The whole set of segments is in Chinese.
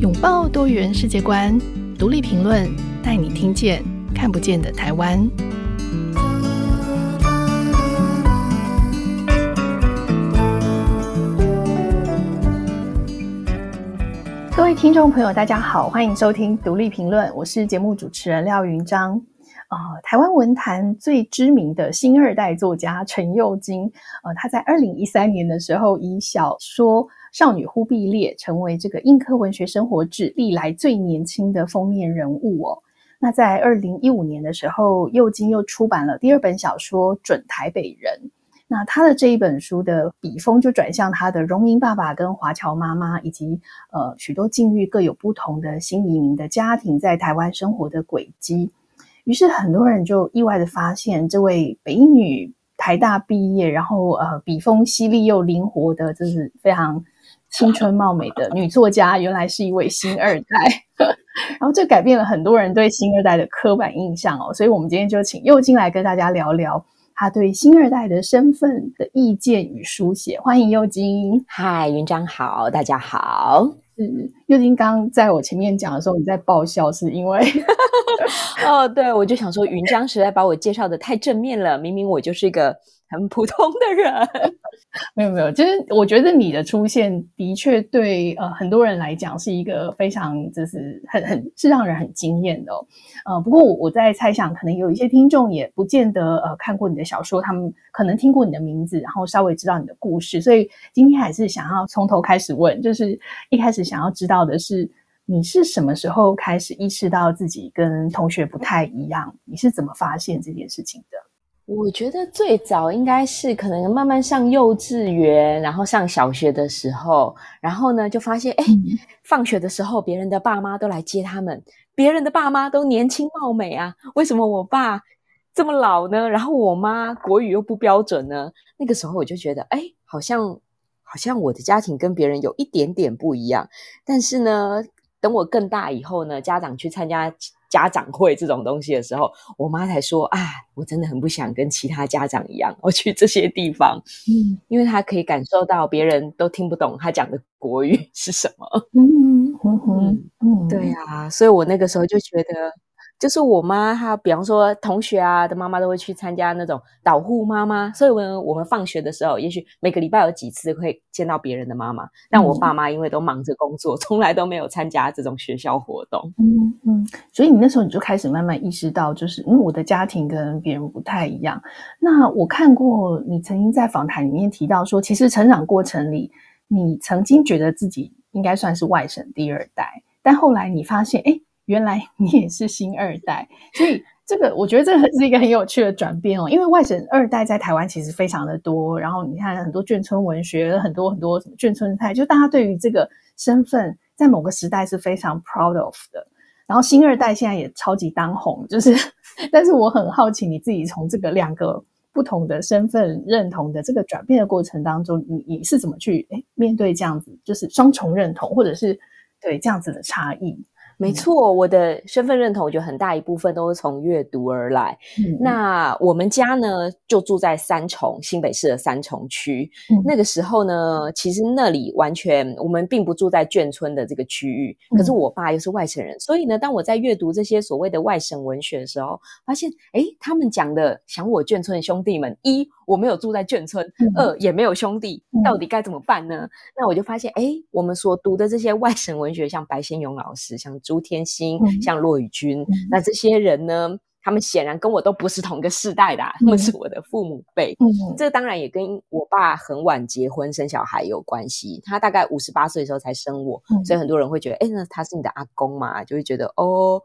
拥抱多元世界观，独立评论带你听见看不见的台湾。各位听众朋友，大家好，欢迎收听独立评论，我是节目主持人廖云章。啊、台湾文坛最知名的新二代作家陈又金，呃，他在二零一三年的时候以小说。少女忽必烈成为这个印刻文学生活志历来最年轻的封面人物哦。那在二零一五年的时候，又金又出版了第二本小说《准台北人》。那他的这一本书的笔锋就转向他的荣民爸爸跟华侨妈妈，以及呃许多境遇各有不同的新移民的家庭在台湾生活的轨迹。于是很多人就意外的发现，这位北女台大毕业，然后呃笔锋犀利又灵活的，就是非常。青春貌美的女作家，原来是一位新二代，然后这改变了很多人对新二代的刻板印象哦。所以，我们今天就请又金来跟大家聊聊他对新二代的身份的意见与书写。欢迎又金。嗨，云璋好，大家好。是又因刚在我前面讲的时候，你在爆笑，是因为哦，对，我就想说，云江实在把我介绍的太正面了，明明我就是一个。很普通的人，没有没有，就是我觉得你的出现的确对呃很多人来讲是一个非常就是很很是让人很惊艳的哦。呃，不过我我在猜想，可能有一些听众也不见得呃看过你的小说，他们可能听过你的名字，然后稍微知道你的故事，所以今天还是想要从头开始问，就是一开始想要知道的是你是什么时候开始意识到自己跟同学不太一样？你是怎么发现这件事情的？我觉得最早应该是可能慢慢上幼稚园，然后上小学的时候，然后呢就发现，哎，放学的时候别人的爸妈都来接他们，别人的爸妈都年轻貌美啊，为什么我爸这么老呢？然后我妈国语又不标准呢？那个时候我就觉得，哎，好像好像我的家庭跟别人有一点点不一样。但是呢，等我更大以后呢，家长去参加。家长会这种东西的时候，我妈才说：“啊，我真的很不想跟其他家长一样，我去这些地方，嗯，因为她可以感受到别人都听不懂她讲的国语是什么。嗯”嗯嗯嗯，对呀、啊，所以我那个时候就觉得。就是我妈，她比方说同学啊的妈妈都会去参加那种导护妈妈，所以呢，我们放学的时候，也许每个礼拜有几次会见到别人的妈妈。但我爸妈因为都忙着工作，从来都没有参加这种学校活动。嗯嗯，所以你那时候你就开始慢慢意识到，就是因为我的家庭跟别人不太一样。那我看过你曾经在访谈里面提到说，其实成长过程里，你曾经觉得自己应该算是外省第二代，但后来你发现，哎。原来你也是新二代，所以这个我觉得这是一个很有趣的转变哦。因为外省二代在台湾其实非常的多，然后你看很多眷村文学，很多很多什么眷村菜，就大家对于这个身份在某个时代是非常 proud of 的。然后新二代现在也超级当红，就是，但是我很好奇你自己从这个两个不同的身份认同的这个转变的过程当中，你你是怎么去诶面对这样子，就是双重认同，或者是对这样子的差异？没错，我的身份认同，我觉得很大一部分都是从阅读而来。嗯、那我们家呢，就住在三重，新北市的三重区。嗯、那个时候呢，其实那里完全我们并不住在眷村的这个区域。可是我爸又是外省人，嗯、所以呢，当我在阅读这些所谓的外省文学的时候，发现，哎，他们讲的想我眷村的兄弟们，一我没有住在眷村，嗯、二也没有兄弟，到底该怎么办呢？嗯、那我就发现，诶，我们所读的这些外省文学，像白先勇老师，像。朱天心，像骆以军，嗯、那这些人呢？他们显然跟我都不是同一个世代的，啊，他们是我的父母辈。嗯，这当然也跟我爸很晚结婚生小孩有关系。他大概五十八岁的时候才生我，嗯、所以很多人会觉得，哎，那他是你的阿公嘛？就会觉得，哦。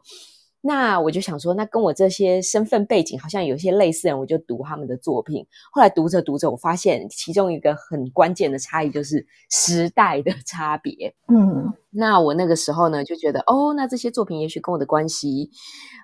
那我就想说，那跟我这些身份背景好像有一些类似的人，我就读他们的作品。后来读着读着，我发现其中一个很关键的差异就是时代的差别。嗯，那我那个时候呢，就觉得哦，那这些作品也许跟我的关系，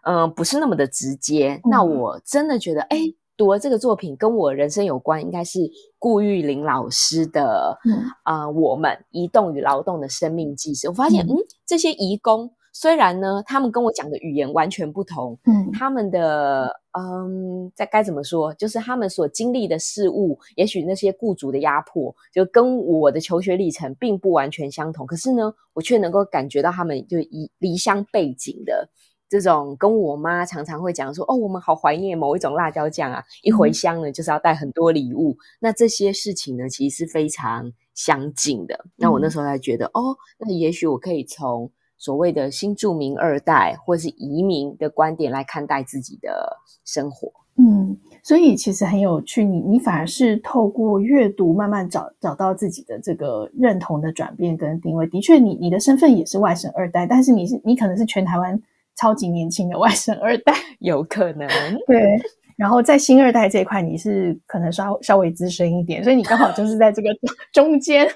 嗯、呃，不是那么的直接。嗯、那我真的觉得，哎，读了这个作品跟我人生有关，应该是顾玉玲老师的，嗯啊、呃，我们移动与劳动的生命纪实。我发现，嗯，嗯，这些移工。虽然呢，他们跟我讲的语言完全不同，嗯，他们的嗯，在该怎么说，就是他们所经历的事物，也许那些雇主的压迫，就跟我的求学历程并不完全相同。可是呢，我却能够感觉到他们就离离乡背景的这种，跟我妈常常会讲说，哦，我们好怀念某一种辣椒酱啊，一回乡呢，就是要带很多礼物。那这些事情呢，其实是非常相近的。那我那时候才觉得，哦，那也许我可以从。所谓的新住民二代或是移民的观点来看待自己的生活，嗯，所以其实很有趣。你你反而是透过阅读慢慢找找到自己的这个认同的转变跟定位。的确你，你你的身份也是外省二代，但是你是你可能是全台湾超级年轻的外省二代，有可能 对。然后在新二代这一块，你是可能稍稍微资深一点，所以你刚好就是在这个 中间，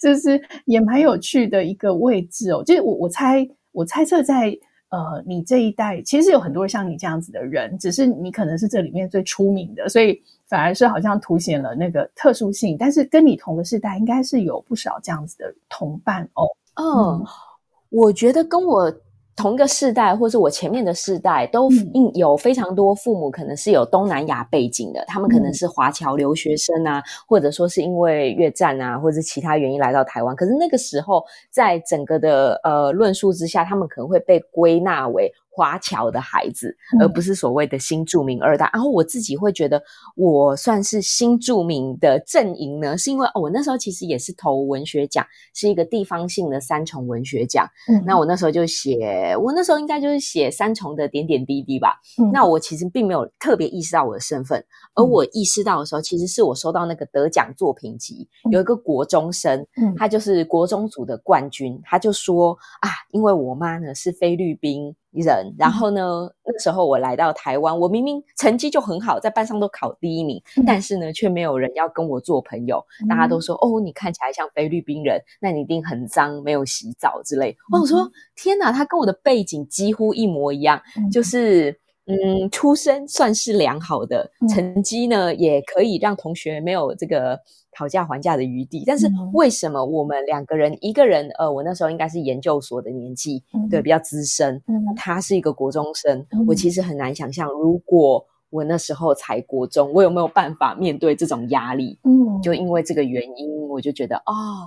就是也蛮有趣的一个位置哦。就是我我猜我猜测在呃你这一代，其实有很多像你这样子的人，只是你可能是这里面最出名的，所以反而是好像凸显了那个特殊性。但是跟你同个世代，应该是有不少这样子的同伴哦。嗯，嗯我觉得跟我。同一个世代，或是我前面的世代，都有非常多父母可能是有东南亚背景的，嗯、他们可能是华侨留学生啊，或者说是因为越战啊，或者是其他原因来到台湾。可是那个时候，在整个的呃论述之下，他们可能会被归纳为。华侨的孩子，而不是所谓的新著名二代。嗯、然后我自己会觉得，我算是新著名的阵营呢，是因为、哦、我那时候其实也是投文学奖，是一个地方性的三重文学奖。嗯，那我那时候就写，我那时候应该就是写三重的点点滴滴吧。嗯，那我其实并没有特别意识到我的身份，而我意识到的时候，其实是我收到那个得奖作品集，有一个国中生，嗯，他就是国中组的冠军，他就说啊，因为我妈呢是菲律宾。人，然后呢，那时候我来到台湾，我明明成绩就很好，在班上都考第一名，但是呢，却没有人要跟我做朋友。大家都说：“哦，你看起来像菲律宾人，那你一定很脏，没有洗澡之类。”我说：“天哪，他跟我的背景几乎一模一样，就是。”嗯，出身算是良好的，成绩呢也可以让同学没有这个讨价还价的余地。但是为什么我们两个人，一个人呃，我那时候应该是研究所的年纪，对，比较资深，他是一个国中生，我其实很难想象，如果我那时候才国中，我有没有办法面对这种压力？嗯，就因为这个原因，我就觉得哦，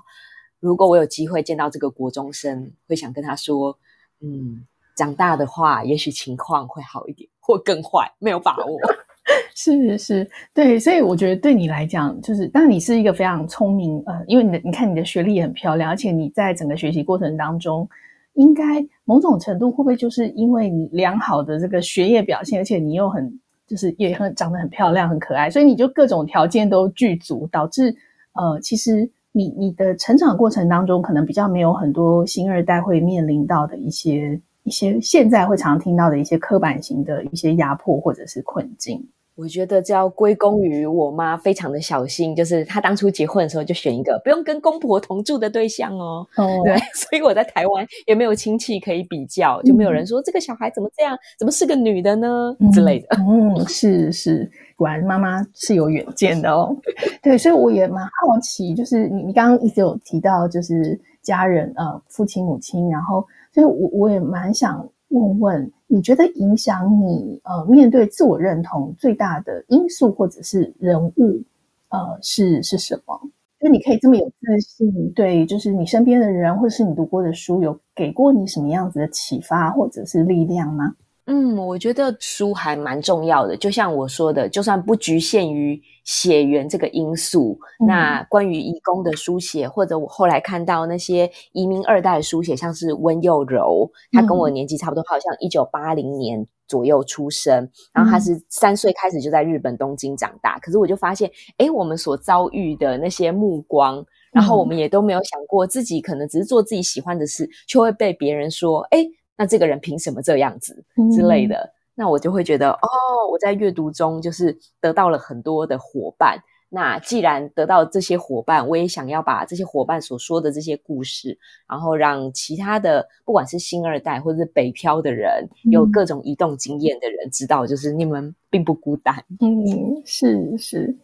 如果我有机会见到这个国中生，会想跟他说，嗯。长大的话，也许情况会好一点，或更坏，没有把握。是是，对，所以我觉得对你来讲，就是当你是一个非常聪明，呃，因为你的你看你的学历也很漂亮，而且你在整个学习过程当中，应该某种程度会不会就是因为你良好的这个学业表现，而且你又很就是也很长得很漂亮、很可爱，所以你就各种条件都具足，导致呃，其实你你的成长过程当中，可能比较没有很多新二代会面临到的一些。一些现在会常听到的一些刻板型的一些压迫或者是困境，我觉得这要归功于我妈非常的小心，就是她当初结婚的时候就选一个不用跟公婆同住的对象哦。哦，对，所以我在台湾也没有亲戚可以比较，就没有人说这个小孩怎么这样，怎么是个女的呢、嗯、之类的。嗯，是是，果然妈妈是有远见的哦。对，所以我也蛮好奇，就是你你刚刚一直有提到，就是家人呃，父亲母亲，然后。所以我，我也蛮想问问，你觉得影响你呃面对自我认同最大的因素或者是人物，呃是是什么？就你可以这么有自信，对，就是你身边的人或者是你读过的书，有给过你什么样子的启发或者是力量吗？嗯，我觉得书还蛮重要的，就像我说的，就算不局限于血缘这个因素，嗯、那关于移工的书写，或者我后来看到那些移民二代的书写，像是温佑柔，他跟我年纪差不多，好像一九八零年左右出生，嗯、然后他是三岁开始就在日本东京长大，可是我就发现，诶，我们所遭遇的那些目光，然后我们也都没有想过自己可能只是做自己喜欢的事，却会被别人说，诶。那这个人凭什么这样子之类的？嗯、那我就会觉得，哦，我在阅读中就是得到了很多的伙伴。那既然得到这些伙伴，我也想要把这些伙伴所说的这些故事，然后让其他的，不管是新二代或者是北漂的人，有各种移动经验的人知道，就是你们并不孤单。嗯，是是，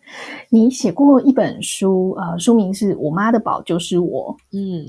你写过一本书，呃，书名是我妈的宝就是我。嗯，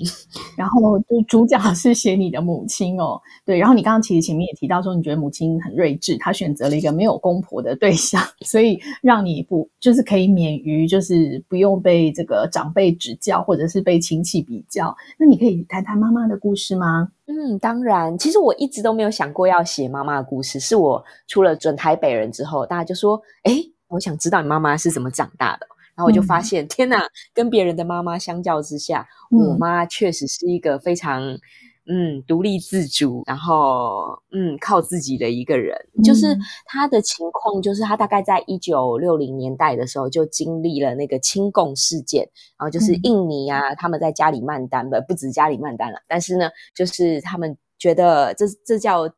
然后就主角是写你的母亲哦。对，然后你刚刚其实前面也提到说，你觉得母亲很睿智，她选择了一个没有公婆的对象，所以让你不就是可以免于就是不用被这个长辈指教，或者是被亲戚比较。那你可以谈谈妈妈的故事吗？嗯，当然，其实我一直都没有想过要写妈妈的故事。是我出了准台北人之后，大家就说：“哎，我想知道你妈妈是怎么长大的。”然后我就发现，嗯、天哪，跟别人的妈妈相较之下，嗯、我妈确实是一个非常。嗯，独立自主，然后嗯，靠自己的一个人，嗯、就是他的情况，就是他大概在一九六零年代的时候就经历了那个亲共事件，然后就是印尼啊，嗯、他们在加里曼丹的，不止加里曼丹了，但是呢，就是他们觉得这这叫。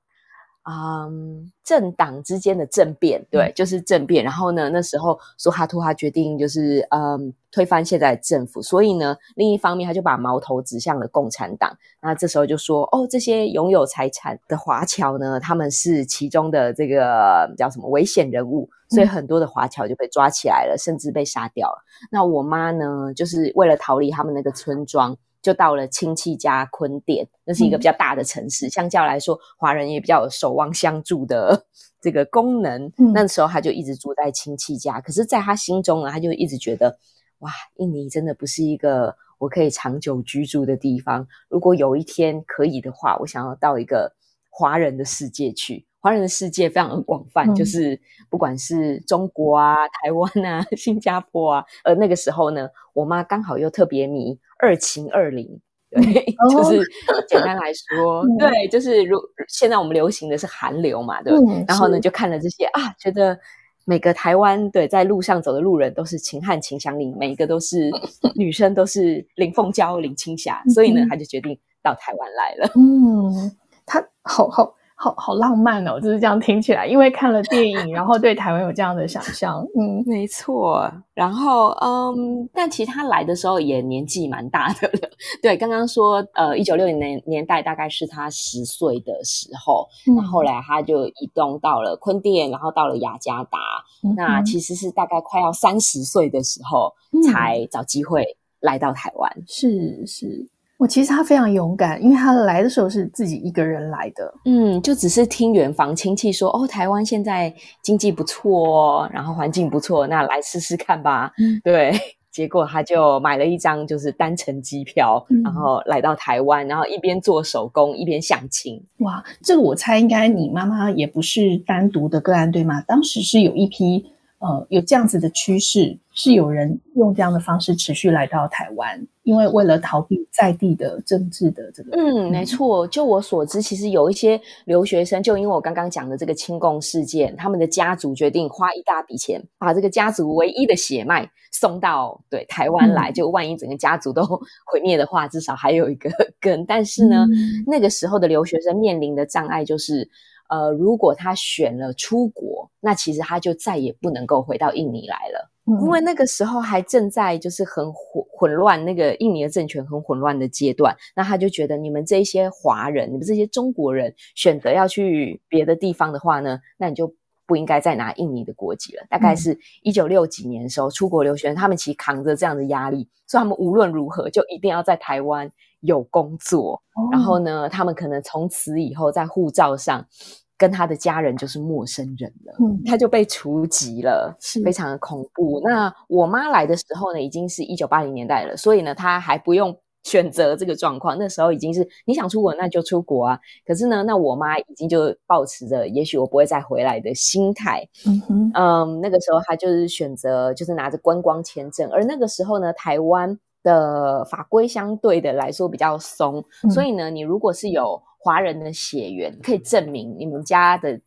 嗯，政党之间的政变，对，嗯、就是政变。然后呢，那时候苏哈托他决定就是嗯推翻现在的政府，所以呢，另一方面他就把矛头指向了共产党。那这时候就说，哦，这些拥有财产的华侨呢，他们是其中的这个叫什么危险人物，所以很多的华侨就被抓起来了，甚至被杀掉了。那我妈呢，就是为了逃离他们那个村庄。就到了亲戚家坤甸，那是一个比较大的城市，嗯、相较来说，华人也比较有守望相助的 这个功能。嗯、那时候他就一直住在亲戚家，可是在他心中呢，他就一直觉得，哇，印尼真的不是一个我可以长久居住的地方。如果有一天可以的话，我想要到一个华人的世界去。华人的世界非常的广泛，嗯、就是不管是中国啊、台湾啊、新加坡啊，而那个时候呢，我妈刚好又特别迷二秦二林，对，嗯、就是 简单来说，嗯、对，就是如现在我们流行的是韩流嘛，对，嗯、然后呢就看了这些啊，觉得每个台湾对在路上走的路人都是秦汉秦祥林，每一个都是 女生都是林凤娇、林青霞，嗯、所以呢，他就决定到台湾来了。嗯，他好好。好好浪漫哦，就是这样听起来。因为看了电影，然后对台湾有这样的想 象。嗯，没错。然后，嗯，但其实他来的时候也年纪蛮大的了。对，刚刚说，呃，一九六零年年代大概是他十岁的时候。那、嗯、后来他就移动到了昆甸，然后到了雅加达。嗯、那其实是大概快要三十岁的时候，才找机会来到台湾。嗯、是是。我其实他非常勇敢，因为他来的时候是自己一个人来的。嗯，就只是听远房亲戚说，哦，台湾现在经济不错哦，然后环境不错，那来试试看吧。嗯，对。结果他就买了一张就是单程机票，嗯、然后来到台湾，然后一边做手工一边相亲。哇，这个我猜应该你妈妈也不是单独的个案，对吗？当时是有一批。呃，有这样子的趋势，是有人用这样的方式持续来到台湾，因为为了逃避在地的政治的这个。嗯，没错。就我所知，其实有一些留学生，就因为我刚刚讲的这个清共事件，他们的家族决定花一大笔钱，把这个家族唯一的血脉送到对台湾来，嗯、就万一整个家族都 毁灭的话，至少还有一个 根。但是呢，嗯、那个时候的留学生面临的障碍就是。呃，如果他选了出国，那其实他就再也不能够回到印尼来了，嗯、因为那个时候还正在就是很混混乱，那个印尼的政权很混乱的阶段。那他就觉得，你们这些华人，你们这些中国人选择要去别的地方的话呢，那你就不应该再拿印尼的国籍了。大概是一九六几年的时候，出国留学，他们其实扛着这样的压力，所以他们无论如何就一定要在台湾。有工作，哦、然后呢，他们可能从此以后在护照上跟他的家人就是陌生人了，嗯、他就被除籍了，是非常的恐怖。那我妈来的时候呢，已经是一九八零年代了，所以呢，她还不用选择这个状况。那时候已经是你想出国那就出国啊。可是呢，那我妈已经就抱持着也许我不会再回来的心态。嗯哼，嗯，那个时候她就是选择就是拿着观光签证，而那个时候呢，台湾。的法规相对的来说比较松，嗯、所以呢，你如果是有华人的血缘，可以证明你们家的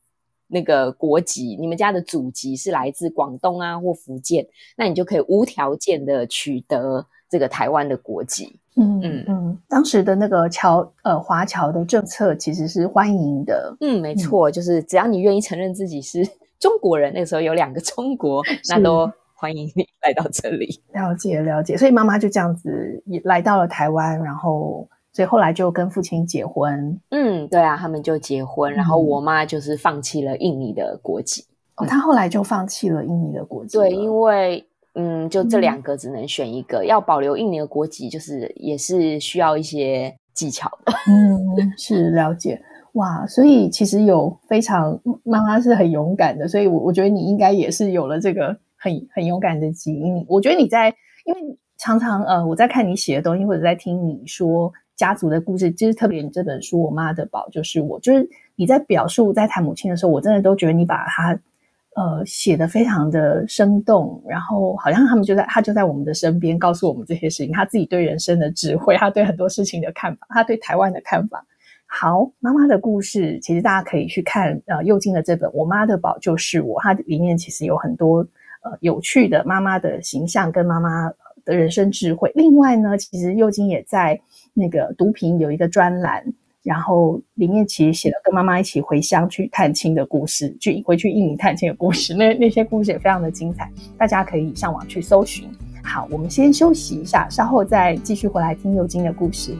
那个国籍，你们家的祖籍是来自广东啊或福建，那你就可以无条件的取得这个台湾的国籍。嗯嗯嗯，当时的那个侨呃华侨的政策其实是欢迎的。嗯，没错，嗯、就是只要你愿意承认自己是 中国人，那个时候有两个中国，那都。欢迎你来到这里，了解了解。所以妈妈就这样子也来到了台湾，然后所以后来就跟父亲结婚。嗯，对啊，他们就结婚，然后我妈就是放弃了印尼的国籍。哦，她后来就放弃了印尼的国籍。对，因为嗯，就这两个只能选一个，嗯、要保留印尼的国籍，就是也是需要一些技巧的。嗯，是了解。哇，所以其实有非常妈妈是很勇敢的，所以我我觉得你应该也是有了这个很很勇敢的基因。我觉得你在，因为常常呃我在看你写的东西，或者在听你说家族的故事，就是特别你这本书《我妈的宝就是我》，就是你在表述在谈母亲的时候，我真的都觉得你把它呃写的非常的生动，然后好像他们就在他就在我们的身边，告诉我们这些事情，他自己对人生的智慧，他对很多事情的看法，他对台湾的看法。好，妈妈的故事，其实大家可以去看呃佑金的这本《我妈的宝就是我》，它里面其实有很多呃有趣的妈妈的形象跟妈妈的人生智慧。另外呢，其实幼金也在那个读评有一个专栏，然后里面其实写了跟妈妈一起回乡去探亲的故事，去回去印尼探亲的故事。那那些故事也非常的精彩，大家可以上网去搜寻。好，我们先休息一下，稍后再继续回来听幼金的故事。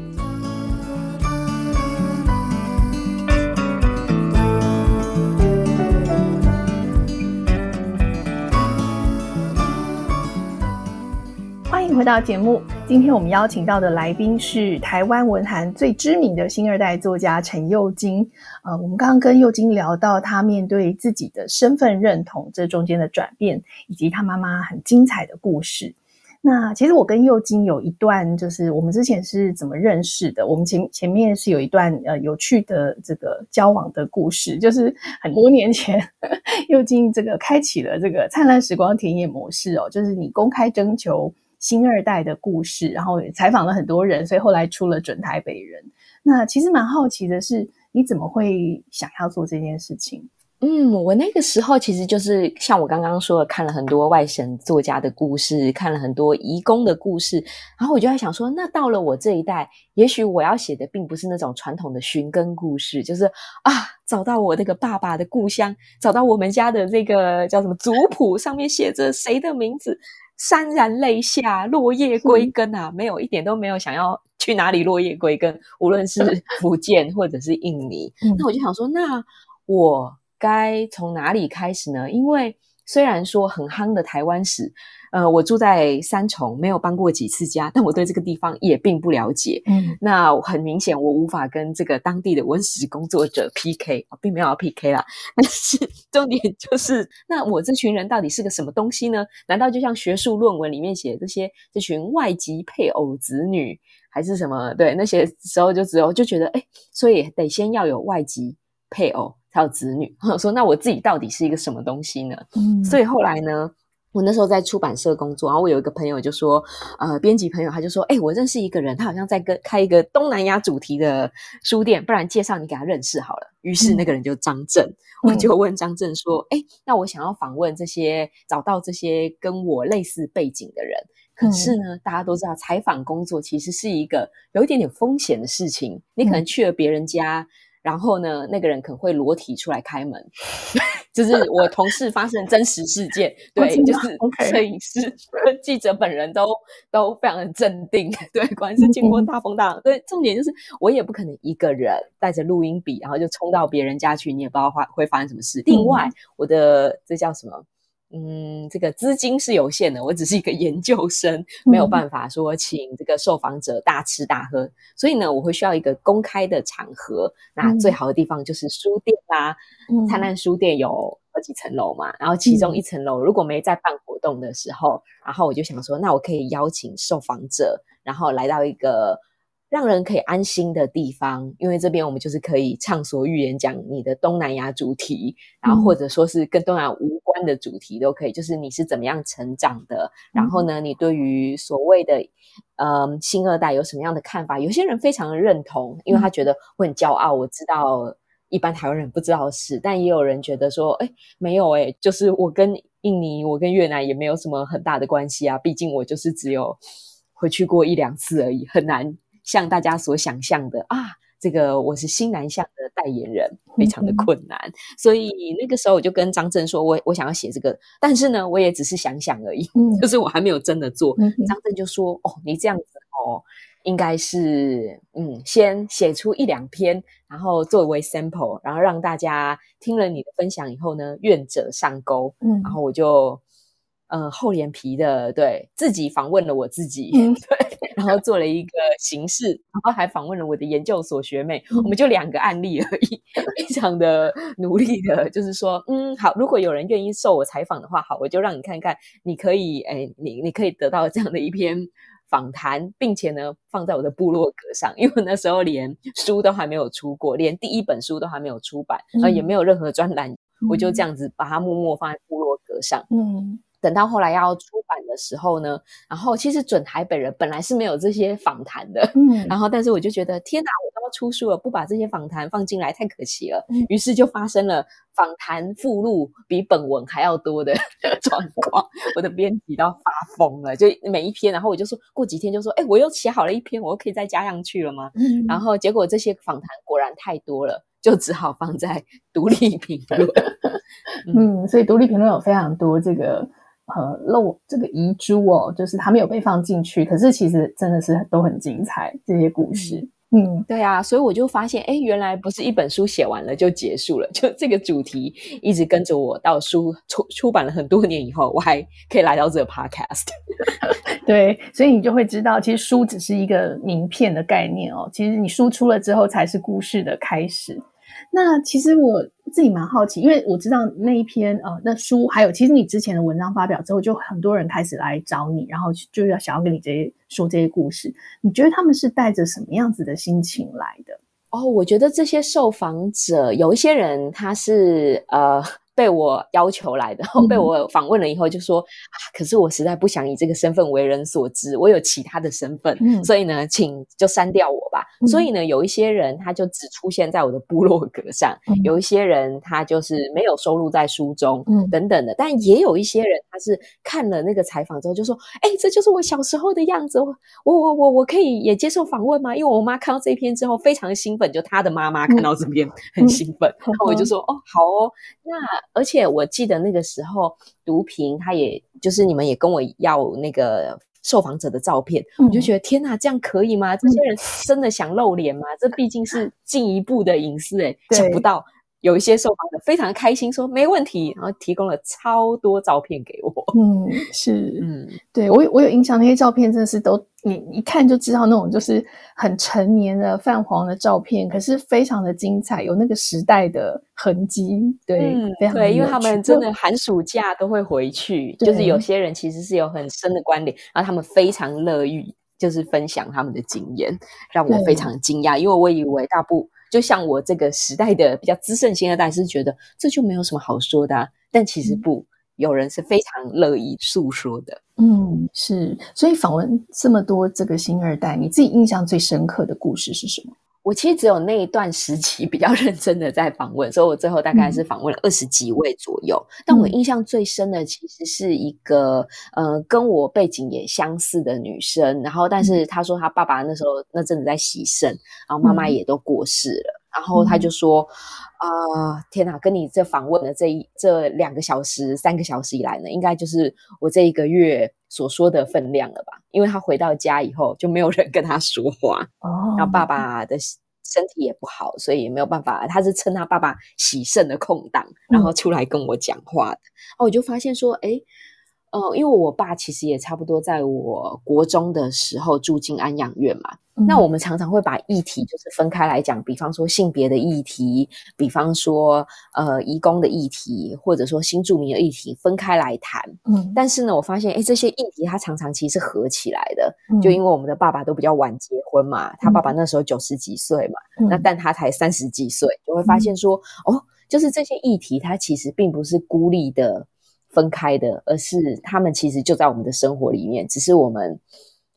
回到节目，今天我们邀请到的来宾是台湾文坛最知名的新二代作家陈佑金。呃，我们刚刚跟佑金聊到他面对自己的身份认同这中间的转变，以及他妈妈很精彩的故事。那其实我跟佑金有一段，就是我们之前是怎么认识的？我们前前面是有一段呃有趣的这个交往的故事，就是很多年前，佑金这个开启了这个灿烂时光田野模式哦，就是你公开征求。新二代的故事，然后也采访了很多人，所以后来出了《准台北人》。那其实蛮好奇的是，你怎么会想要做这件事情？嗯，我那个时候其实就是像我刚刚说的，看了很多外省作家的故事，看了很多移工的故事，然后我就在想说，那到了我这一代，也许我要写的并不是那种传统的寻根故事，就是啊，找到我那个爸爸的故乡，找到我们家的这个叫什么族谱，上面写着谁的名字。潸然泪下，落叶归根啊！没有一点都没有想要去哪里落叶归根，无论是 福建或者是印尼。那我就想说，那我该从哪里开始呢？因为虽然说很夯的台湾史。呃，我住在三重，没有搬过几次家，但我对这个地方也并不了解。嗯，那很明显，我无法跟这个当地的文史工作者 PK，哦，并没有要 PK 啦。但是重点就是，那我这群人到底是个什么东西呢？难道就像学术论文里面写的这些这群外籍配偶子女，还是什么？对，那些时候就只有就觉得，哎，所以得先要有外籍配偶才有子女。我说，那我自己到底是一个什么东西呢？嗯，所以后来呢？我那时候在出版社工作，然后我有一个朋友就说，呃，编辑朋友他就说，哎、欸，我认识一个人，他好像在跟开一个东南亚主题的书店，不然介绍你给他认识好了。于是那个人就张震，嗯、我就问张震说，哎、欸，那我想要访问这些，找到这些跟我类似背景的人，可是呢，嗯、大家都知道采访工作其实是一个有一点点风险的事情，你可能去了别人家。嗯然后呢，那个人可能会裸体出来开门，就是我同事发生真实事件，对，就是摄影师.记者本人都都非常的镇定，对，果然是经过大风大浪。对，重点就是我也不可能一个人带着录音笔，然后就冲到别人家去，你也不知道会会发生什么事。另外，我的这叫什么？嗯，这个资金是有限的，我只是一个研究生，没有办法说请这个受访者大吃大喝，所以呢，我会需要一个公开的场合。那最好的地方就是书店啦，灿烂书店有好几层楼嘛，然后其中一层楼如果没在办活动的时候，然后我就想说，那我可以邀请受访者，然后来到一个。让人可以安心的地方，因为这边我们就是可以畅所欲言，讲你的东南亚主题，然后或者说是跟东南亚无关的主题都可以。就是你是怎么样成长的，然后呢，你对于所谓的呃新二代有什么样的看法？有些人非常的认同，因为他觉得我很骄傲，我知道一般台湾人不知道的事，但也有人觉得说，哎，没有哎，就是我跟印尼、我跟越南也没有什么很大的关系啊，毕竟我就是只有回去过一两次而已，很难。像大家所想象的啊，这个我是新南向的代言人，非常的困难。嗯、所以那个时候我就跟张震说，我我想要写这个，但是呢，我也只是想想而已，嗯、就是我还没有真的做。嗯、张震就说，哦，你这样子哦，应该是嗯，先写出一两篇，然后作为 sample，然后让大家听了你的分享以后呢，愿者上钩。嗯，然后我就。呃，厚脸皮的，对，自己访问了我自己，嗯、对，然后做了一个形式，然后还访问了我的研究所学妹，嗯、我们就两个案例而已，非常的努力的，就是说，嗯，好，如果有人愿意受我采访的话，好，我就让你看看，你可以，哎，你你可以得到这样的一篇访谈，并且呢，放在我的部落格上，因为那时候连书都还没有出过，连第一本书都还没有出版，然后也没有任何专栏，嗯、我就这样子把它默默放在部落格上，嗯。等到后来要出版的时候呢，然后其实准台北人本来是没有这些访谈的，嗯，然后但是我就觉得天哪，我都要出书了，不把这些访谈放进来太可惜了，嗯，于是就发生了访谈附录比本文还要多的 状况，我的编辑都要发疯了，就每一篇，然后我就说过几天就说，哎，我又写好了一篇，我又可以再加上去了吗？嗯，然后结果这些访谈果然太多了。就只好放在 独立评论，嗯，所以独立评论有非常多这个呃漏这个遗珠哦，就是它没有被放进去，可是其实真的是都很精彩这些故事。嗯，对啊，所以我就发现，哎，原来不是一本书写完了就结束了，就这个主题一直跟着我到书出出版了很多年以后，我还可以来到这个 podcast。对，所以你就会知道，其实书只是一个名片的概念哦，其实你书出了之后才是故事的开始。那其实我自己蛮好奇，因为我知道那一篇呃，那书还有其实你之前的文章发表之后，就很多人开始来找你，然后就要想要跟你这些说这些故事。你觉得他们是带着什么样子的心情来的？哦，我觉得这些受访者有一些人他是呃。被我要求来的，然后被我访问了以后就说、嗯、啊，可是我实在不想以这个身份为人所知，我有其他的身份，嗯、所以呢，请就删掉我吧。嗯、所以呢，有一些人他就只出现在我的部落格上，嗯、有一些人他就是没有收录在书中，嗯、等等的。但也有一些人他是看了那个采访之后就说，哎，这就是我小时候的样子，我我我我可以也接受访问吗？因为我妈看到这一篇之后非常兴奋，就她的妈妈看到这篇很兴奋，嗯、然后我就说，哦，好哦，那。而且我记得那个时候，读评他也就是你们也跟我要那个受访者的照片，嗯、我就觉得天哪，这样可以吗？这些人真的想露脸吗？嗯、这毕竟是进一步的隐私诶，对想不到。有一些受访者非常开心，说没问题，然后提供了超多照片给我。嗯，是，嗯，对我有我有印象，那些照片真的是都你一看就知道那种就是很陈年的泛黄的照片，可是非常的精彩，有那个时代的痕迹。对，嗯、非常对，因为他们真的寒暑假都会回去，就是有些人其实是有很深的关联，然后他们非常乐意就是分享他们的经验，让我非常惊讶，因为我以为大部。就像我这个时代的比较资深新二代是觉得这就没有什么好说的啊，但其实不，有人是非常乐意诉说的。嗯，是。所以访问这么多这个新二代，你自己印象最深刻的故事是什么？我其实只有那一段时期比较 认真的在访问，所以我最后大概是访问了二十几位左右。嗯、但我印象最深的其实是一个呃跟我背景也相似的女生，然后但是她说她爸爸那时候那阵子在洗肾，然后妈妈也都过世了，嗯、然后他就说啊、呃、天哪，跟你这访问的这一这两个小时三个小时以来呢，应该就是我这一个月所说的分量了吧？因为他回到家以后就没有人跟他说话，哦，然后爸爸的身体也不好，所以也没有办法。他是趁他爸爸洗肾的空档，然后出来跟我讲话的。哦、嗯，我就发现说，诶呃，因为我爸其实也差不多在我国中的时候住进安养院嘛。嗯、那我们常常会把议题就是分开来讲，比方说性别的议题，比方说呃移工的议题，或者说新住民的议题分开来谈。嗯，但是呢，我发现诶这些议题它常常其实是合起来的。嗯、就因为我们的爸爸都比较晚结婚嘛，他爸爸那时候九十几岁嘛，嗯、那但他才三十几岁，就会发现说，嗯、哦，就是这些议题它其实并不是孤立的。分开的，而是他们其实就在我们的生活里面，只是我们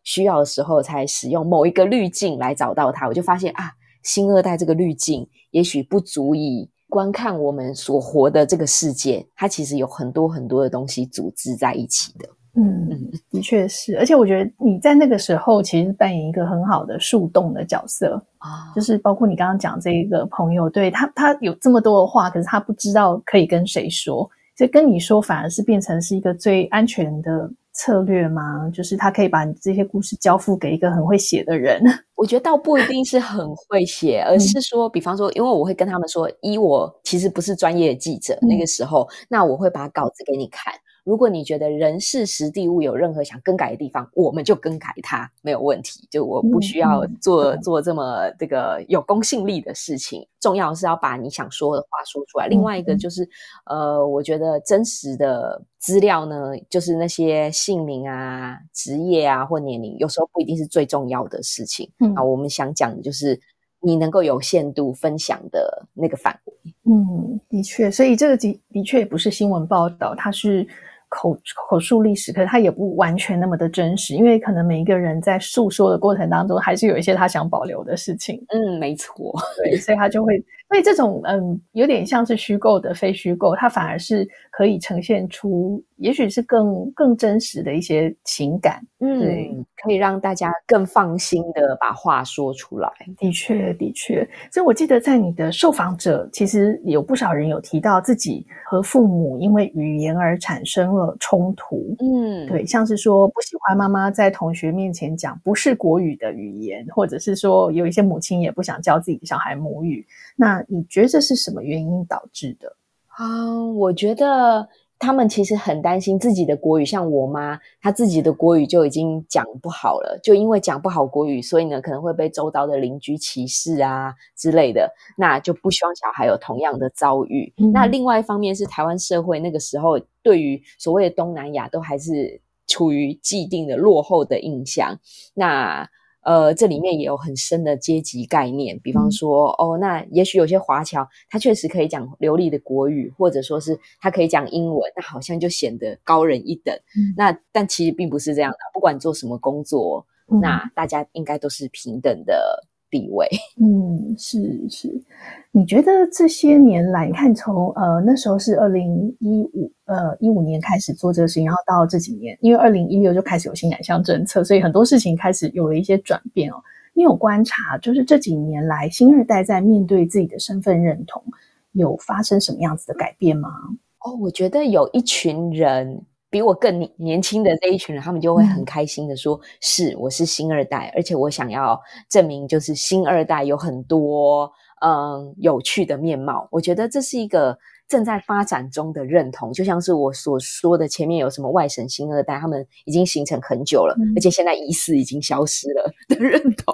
需要的时候才使用某一个滤镜来找到它。我就发现啊，新二代这个滤镜也许不足以观看我们所活的这个世界，它其实有很多很多的东西组织在一起的。嗯，的确是，而且我觉得你在那个时候其实扮演一个很好的树洞的角色啊，就是包括你刚刚讲这一个朋友，对，他他有这么多的话，可是他不知道可以跟谁说。这跟你说，反而是变成是一个最安全的策略吗？就是他可以把你这些故事交付给一个很会写的人。我觉得倒不一定是很会写，而是说，比方说，因为我会跟他们说，一我其实不是专业记者，那个时候，那我会把稿子给你看。如果你觉得人事实地物有任何想更改的地方，我们就更改它，没有问题。就我不需要做、嗯、做这么这个有公信力的事情。重要是要把你想说的话说出来。另外一个就是，嗯、呃，我觉得真实的资料呢，就是那些姓名啊、职业啊或年龄，有时候不一定是最重要的事情。嗯，啊，我们想讲的就是你能够有限度分享的那个范围。嗯，的确，所以这个的的确也不是新闻报道，它是。口口述历史，可是它也不完全那么的真实，因为可能每一个人在诉说的过程当中，还是有一些他想保留的事情。嗯，没错，对，所以他就会。所以这种嗯，有点像是虚构的非虚构，它反而是可以呈现出，也许是更更真实的一些情感。嗯，对，可以让大家更放心的把话说出来。的确，的确。所以我记得在你的受访者，其实有不少人有提到自己和父母因为语言而产生了冲突。嗯，对，像是说不喜欢妈妈在同学面前讲不是国语的语言，或者是说有一些母亲也不想教自己的小孩母语。那你觉得这是什么原因导致的？啊、嗯，我觉得他们其实很担心自己的国语，像我妈，她自己的国语就已经讲不好了，就因为讲不好国语，所以呢，可能会被周遭的邻居歧视啊之类的，那就不希望小孩有同样的遭遇。嗯、那另外一方面是台湾社会那个时候对于所谓的东南亚都还是处于既定的落后的印象，那。呃，这里面也有很深的阶级概念，比方说，嗯、哦，那也许有些华侨，他确实可以讲流利的国语，或者说是他可以讲英文，那好像就显得高人一等。嗯、那但其实并不是这样的，不管做什么工作，嗯、那大家应该都是平等的。地位，嗯，是是，你觉得这些年来，你看从呃那时候是二零一五呃一五年开始做这个事情，然后到这几年，因为二零一六就开始有新南向政策，所以很多事情开始有了一些转变哦。你有观察，就是这几年来新二代在面对自己的身份认同，有发生什么样子的改变吗？哦，我觉得有一群人。比我更年年轻的这一群人，他们就会很开心的说：“嗯、是，我是新二代，而且我想要证明，就是新二代有很多嗯有趣的面貌。”我觉得这是一个。正在发展中的认同，就像是我所说的，前面有什么外省新二代，他们已经形成很久了，嗯、而且现在疑似已经消失了 的认同。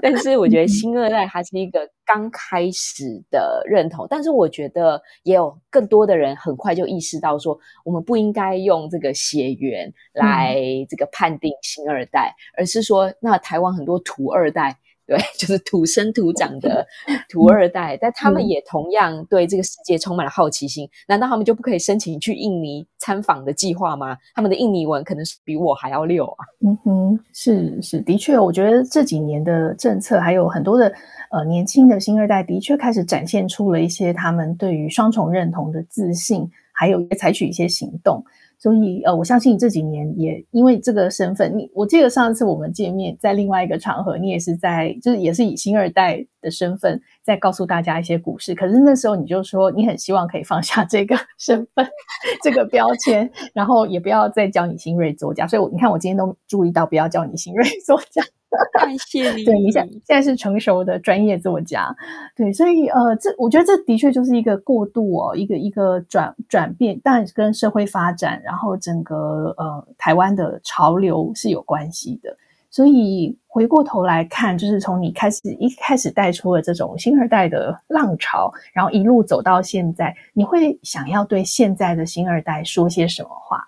但是我觉得新二代还是一个刚开始的认同，但是我觉得也有更多的人很快就意识到说，我们不应该用这个血缘来这个判定新二代，嗯、而是说，那台湾很多土二代。对，就是土生土长的 土二代，但他们也同样对这个世界充满了好奇心。难道他们就不可以申请去印尼参访的计划吗？他们的印尼文可能是比我还要溜啊！嗯哼，是是，的确，我觉得这几年的政策还有很多的呃年轻的新二代，的确开始展现出了一些他们对于双重认同的自信，还有采取一些行动。所以，呃，我相信这几年也因为这个身份，你我记得上次我们见面在另外一个场合，你也是在，就是也是以新二代的身份在告诉大家一些故事。可是那时候你就说，你很希望可以放下这个身份、这个标签，然后也不要再叫你新锐作家。所以，我你看我今天都注意到，不要叫你新锐作家。感谢你。对，你现现在是成熟的专业作家，对，所以呃，这我觉得这的确就是一个过渡哦，一个一个转转变，当然跟社会发展，然后整个呃台湾的潮流是有关系的。所以回过头来看，就是从你开始一开始带出了这种新二代的浪潮，然后一路走到现在，你会想要对现在的新二代说些什么话？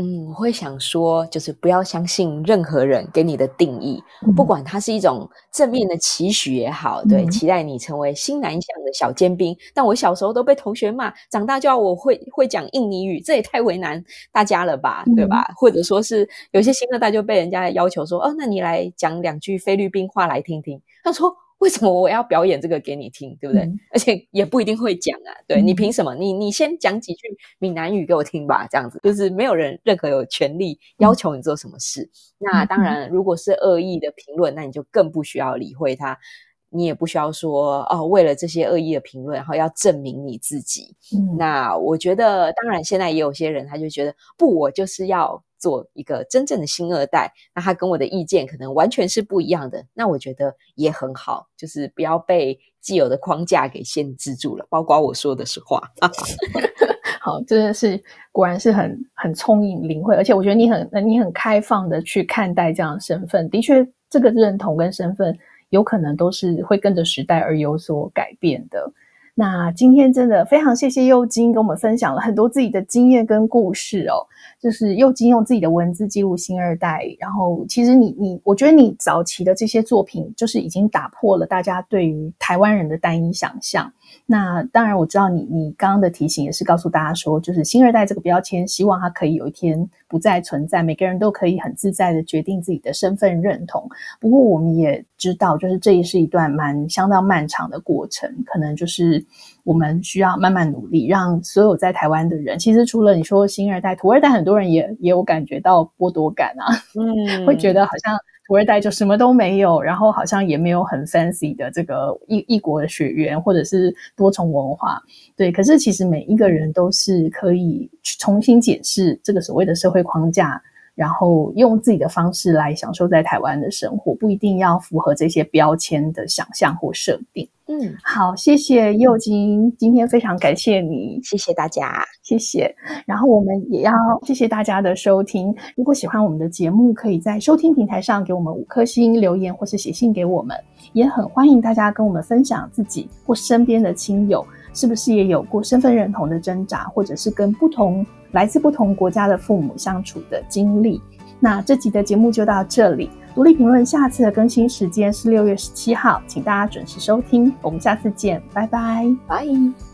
嗯，我会想说，就是不要相信任何人给你的定义，嗯、不管它是一种正面的期许也好，对，嗯、期待你成为新南向的小尖兵。但我小时候都被同学骂，长大就要我会会讲印尼语，这也太为难大家了吧，对吧？嗯、或者说是有些新二代就被人家要求说，哦，那你来讲两句菲律宾话来听听。他说。为什么我要表演这个给你听，对不对？嗯、而且也不一定会讲啊。对，你凭什么？你你先讲几句闽南语给我听吧，这样子就是没有人任何有权利要求你做什么事。嗯、那当然，如果是恶意的评论，那你就更不需要理会他。你也不需要说哦，为了这些恶意的评论，然后要证明你自己。嗯、那我觉得，当然现在也有些人他就觉得不，我就是要做一个真正的新二代，那他跟我的意见可能完全是不一样的，那我觉得也很好，就是不要被既有的框架给限制住了，包括我说的是话。好，真的是果然是很很聪颖灵慧，而且我觉得你很你很开放的去看待这样的身份，的确，这个认同跟身份有可能都是会跟着时代而有所改变的。那今天真的非常谢谢右金跟我们分享了很多自己的经验跟故事哦。就是右金用自己的文字记录新二代，然后其实你你，我觉得你早期的这些作品，就是已经打破了大家对于台湾人的单一想象。那当然我知道你你刚刚的提醒也是告诉大家说，就是新二代这个标签，希望它可以有一天不再存在，每个人都可以很自在的决定自己的身份认同。不过我们也知道，就是这也是一段蛮相当漫长的过程，可能就是。我们需要慢慢努力，让所有在台湾的人，其实除了你说新二代、土二代，很多人也也有感觉到剥夺感啊，嗯，会觉得好像不二代就什么都没有，然后好像也没有很 fancy 的这个异异国的血缘或者是多重文化，对。可是其实每一个人都是可以去重新解释这个所谓的社会框架。然后用自己的方式来享受在台湾的生活，不一定要符合这些标签的想象或设定。嗯，好，谢谢佑晶，今天非常感谢你，谢谢大家，谢谢。然后我们也要谢谢大家的收听。如果喜欢我们的节目，可以在收听平台上给我们五颗星留言，或是写信给我们。也很欢迎大家跟我们分享自己或身边的亲友，是不是也有过身份认同的挣扎，或者是跟不同来自不同国家的父母相处的经历。那这集的节目就到这里，独立评论下次的更新时间是六月十七号，请大家准时收听，我们下次见，拜拜，拜。